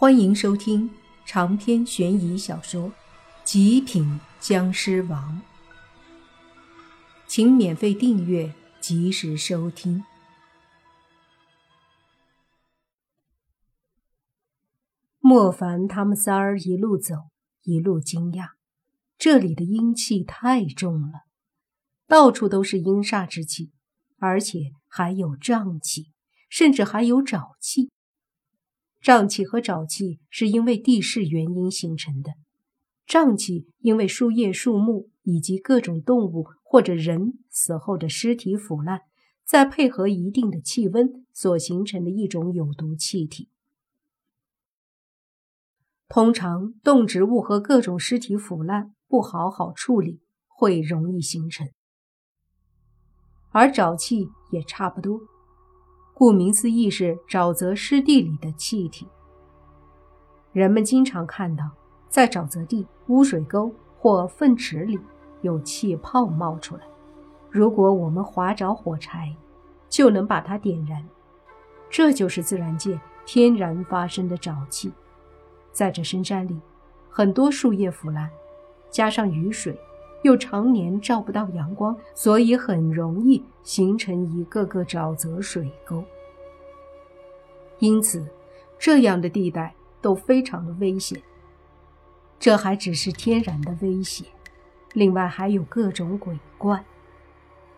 欢迎收听长篇悬疑小说《极品僵尸王》，请免费订阅，及时收听。莫凡他们仨儿一路走，一路惊讶，这里的阴气太重了，到处都是阴煞之气，而且还有瘴气，甚至还有沼气。瘴气和沼气是因为地势原因形成的，瘴气因为树叶、树木以及各种动物或者人死后的尸体腐烂，再配合一定的气温所形成的一种有毒气体。通常动植物和各种尸体腐烂不好好处理，会容易形成，而沼气也差不多。顾名思义，是沼泽湿地里的气体。人们经常看到，在沼泽地、污水沟或粪池里有气泡冒出来。如果我们划着火柴，就能把它点燃。这就是自然界天然发生的沼气。在这深山里，很多树叶腐烂，加上雨水，又常年照不到阳光，所以很容易形成一个个沼泽水沟。因此，这样的地带都非常的危险。这还只是天然的危险，另外还有各种鬼怪。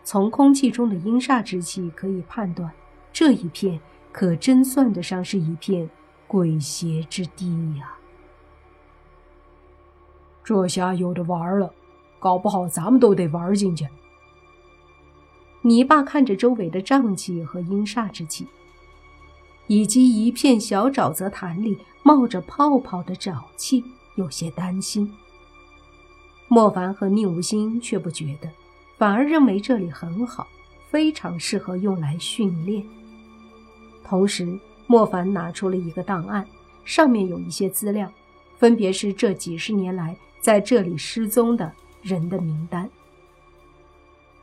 从空气中的阴煞之气可以判断，这一片可真算得上是一片鬼邪之地呀。这下有的玩了，搞不好咱们都得玩进去。泥巴看着周围的瘴气和阴煞之气。以及一片小沼泽潭里冒着泡泡的沼气，有些担心。莫凡和宁无心却不觉得，反而认为这里很好，非常适合用来训练。同时，莫凡拿出了一个档案，上面有一些资料，分别是这几十年来在这里失踪的人的名单。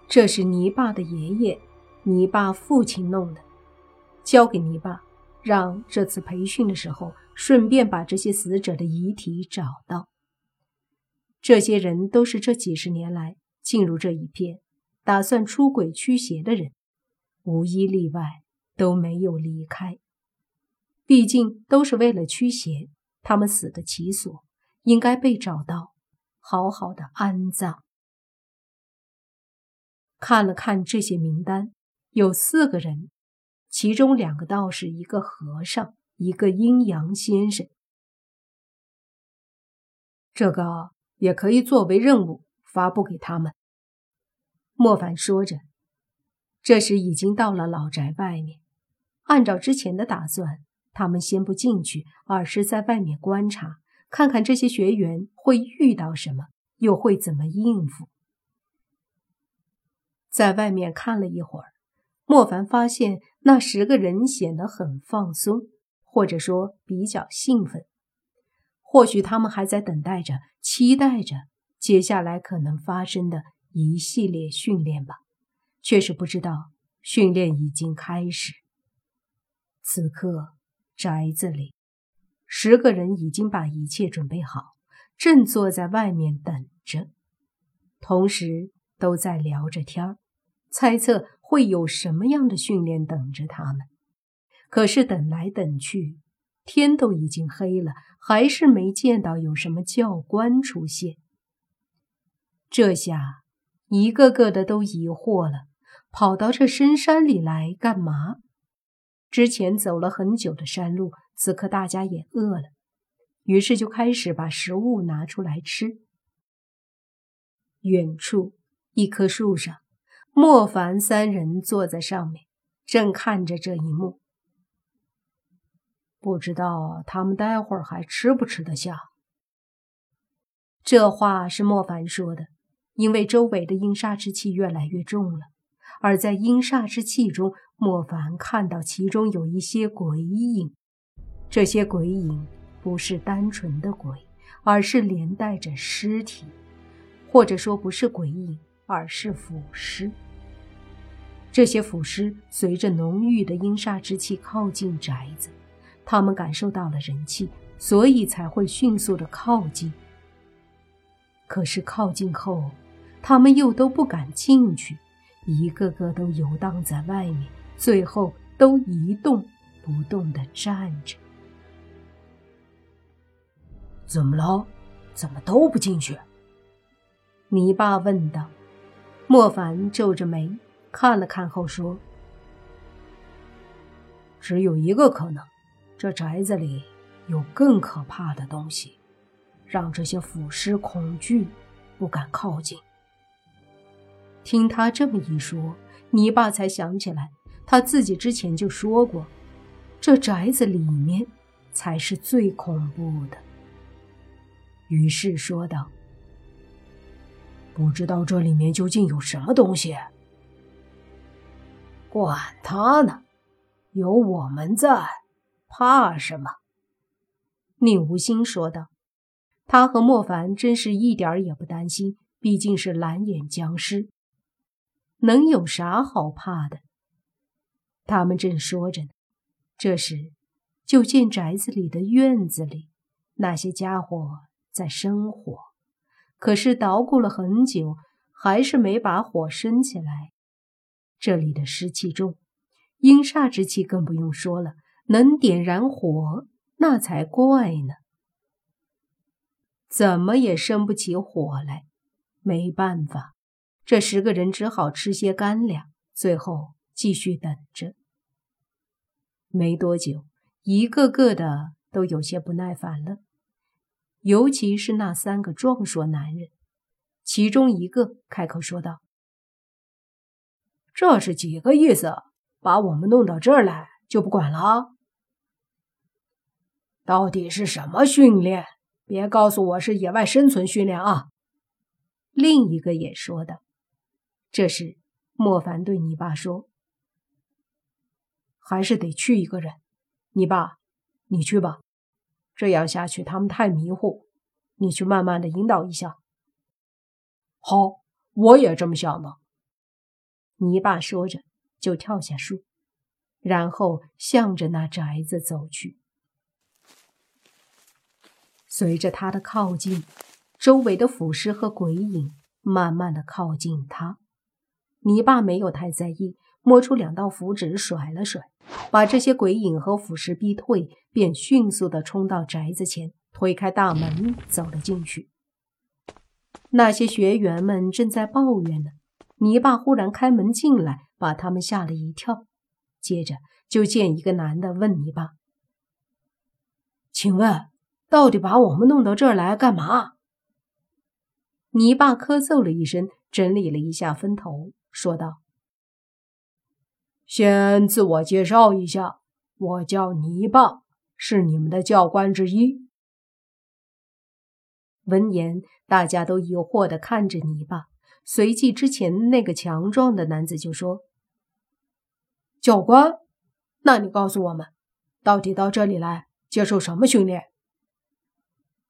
这是泥巴的爷爷，泥巴父亲弄的，交给泥巴。让这次培训的时候，顺便把这些死者的遗体找到。这些人都是这几十年来进入这一片，打算出轨驱邪的人，无一例外都没有离开。毕竟都是为了驱邪，他们死的其所，应该被找到，好好的安葬。看了看这些名单，有四个人。其中两个道士，一个和尚，一个阴阳先生。这个也可以作为任务发布给他们。莫凡说着，这时已经到了老宅外面。按照之前的打算，他们先不进去，而是在外面观察，看看这些学员会遇到什么，又会怎么应付。在外面看了一会儿。莫凡发现那十个人显得很放松，或者说比较兴奋。或许他们还在等待着、期待着接下来可能发生的一系列训练吧。却是不知道训练已经开始。此刻，宅子里，十个人已经把一切准备好，正坐在外面等着，同时都在聊着天。猜测会有什么样的训练等着他们，可是等来等去，天都已经黑了，还是没见到有什么教官出现。这下一个个的都疑惑了，跑到这深山里来干嘛？之前走了很久的山路，此刻大家也饿了，于是就开始把食物拿出来吃。远处一棵树上。莫凡三人坐在上面，正看着这一幕。不知道他们待会儿还吃不吃得下。这话是莫凡说的，因为周围的阴煞之气越来越重了。而在阴煞之气中，莫凡看到其中有一些鬼影。这些鬼影不是单纯的鬼，而是连带着尸体，或者说不是鬼影，而是腐尸。这些腐尸随着浓郁的阴煞之气靠近宅子，他们感受到了人气，所以才会迅速的靠近。可是靠近后，他们又都不敢进去，一个个都游荡在外面，最后都一动不动的站着。怎么了？怎么都不进去？泥巴问道。莫凡皱着眉看了看后说：“只有一个可能，这宅子里有更可怕的东西，让这些腐尸恐惧，不敢靠近。”听他这么一说，你爸才想起来，他自己之前就说过，这宅子里面才是最恐怖的。于是说道。不知道这里面究竟有什么东西。管他呢，有我们在，怕什么？宁无心说道。他和莫凡真是一点也不担心，毕竟是蓝眼僵尸，能有啥好怕的？他们正说着呢，这时就见宅子里的院子里，那些家伙在生火。可是捣鼓了很久，还是没把火生起来。这里的湿气重，阴煞之气更不用说了，能点燃火那才怪呢。怎么也生不起火来，没办法，这十个人只好吃些干粮，最后继续等着。没多久，一个个的都有些不耐烦了。尤其是那三个壮硕男人，其中一个开口说道：“这是几个意思？把我们弄到这儿来就不管了？到底是什么训练？别告诉我是野外生存训练啊！”另一个也说道。这时，莫凡对你爸说：“还是得去一个人，你爸，你去吧。”这样下去，他们太迷糊。你去慢慢的引导一下。好，我也这么想的。你爸说着，就跳下树，然后向着那宅子走去。随着他的靠近，周围的腐尸和鬼影慢慢的靠近他。泥巴没有太在意，摸出两道符纸，甩了甩。把这些鬼影和腐尸逼退，便迅速的冲到宅子前，推开大门走了进去。那些学员们正在抱怨呢，泥巴忽然开门进来，把他们吓了一跳。接着就见一个男的问泥巴：“请问，到底把我们弄到这儿来干嘛？”泥巴咳嗽了一声，整理了一下分头，说道。先自我介绍一下，我叫泥巴，是你们的教官之一。闻言，大家都疑惑的看着泥巴。随即，之前那个强壮的男子就说：“教官，那你告诉我们，到底到这里来接受什么训练？”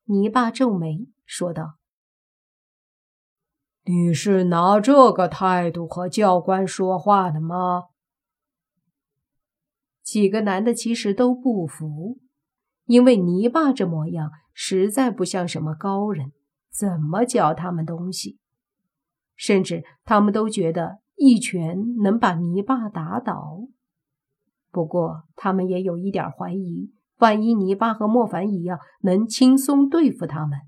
泥巴皱眉说道：“你是拿这个态度和教官说话的吗？”几个男的其实都不服，因为泥巴这模样实在不像什么高人，怎么教他们东西？甚至他们都觉得一拳能把泥巴打倒。不过他们也有一点怀疑，万一泥巴和莫凡一样能轻松对付他们，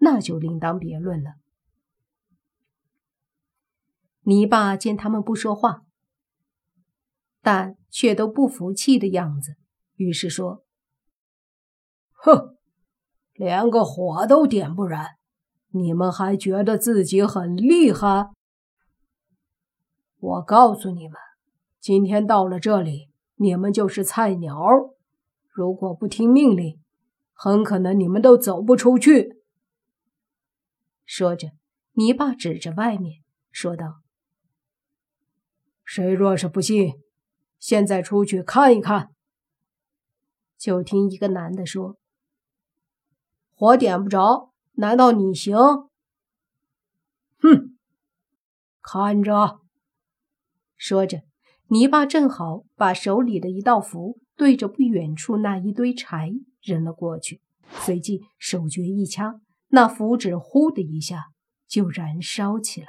那就另当别论了。泥巴见他们不说话。但却都不服气的样子，于是说：“哼，连个火都点不燃，你们还觉得自己很厉害？我告诉你们，今天到了这里，你们就是菜鸟。如果不听命令，很可能你们都走不出去。”说着，泥巴指着外面说道：“谁若是不信。”现在出去看一看。就听一个男的说：“火点不着，难道你行？”哼，看着。说着，泥巴正好把手里的一道符对着不远处那一堆柴扔了过去，随即手诀一掐，那符纸“呼”的一下就燃烧起来。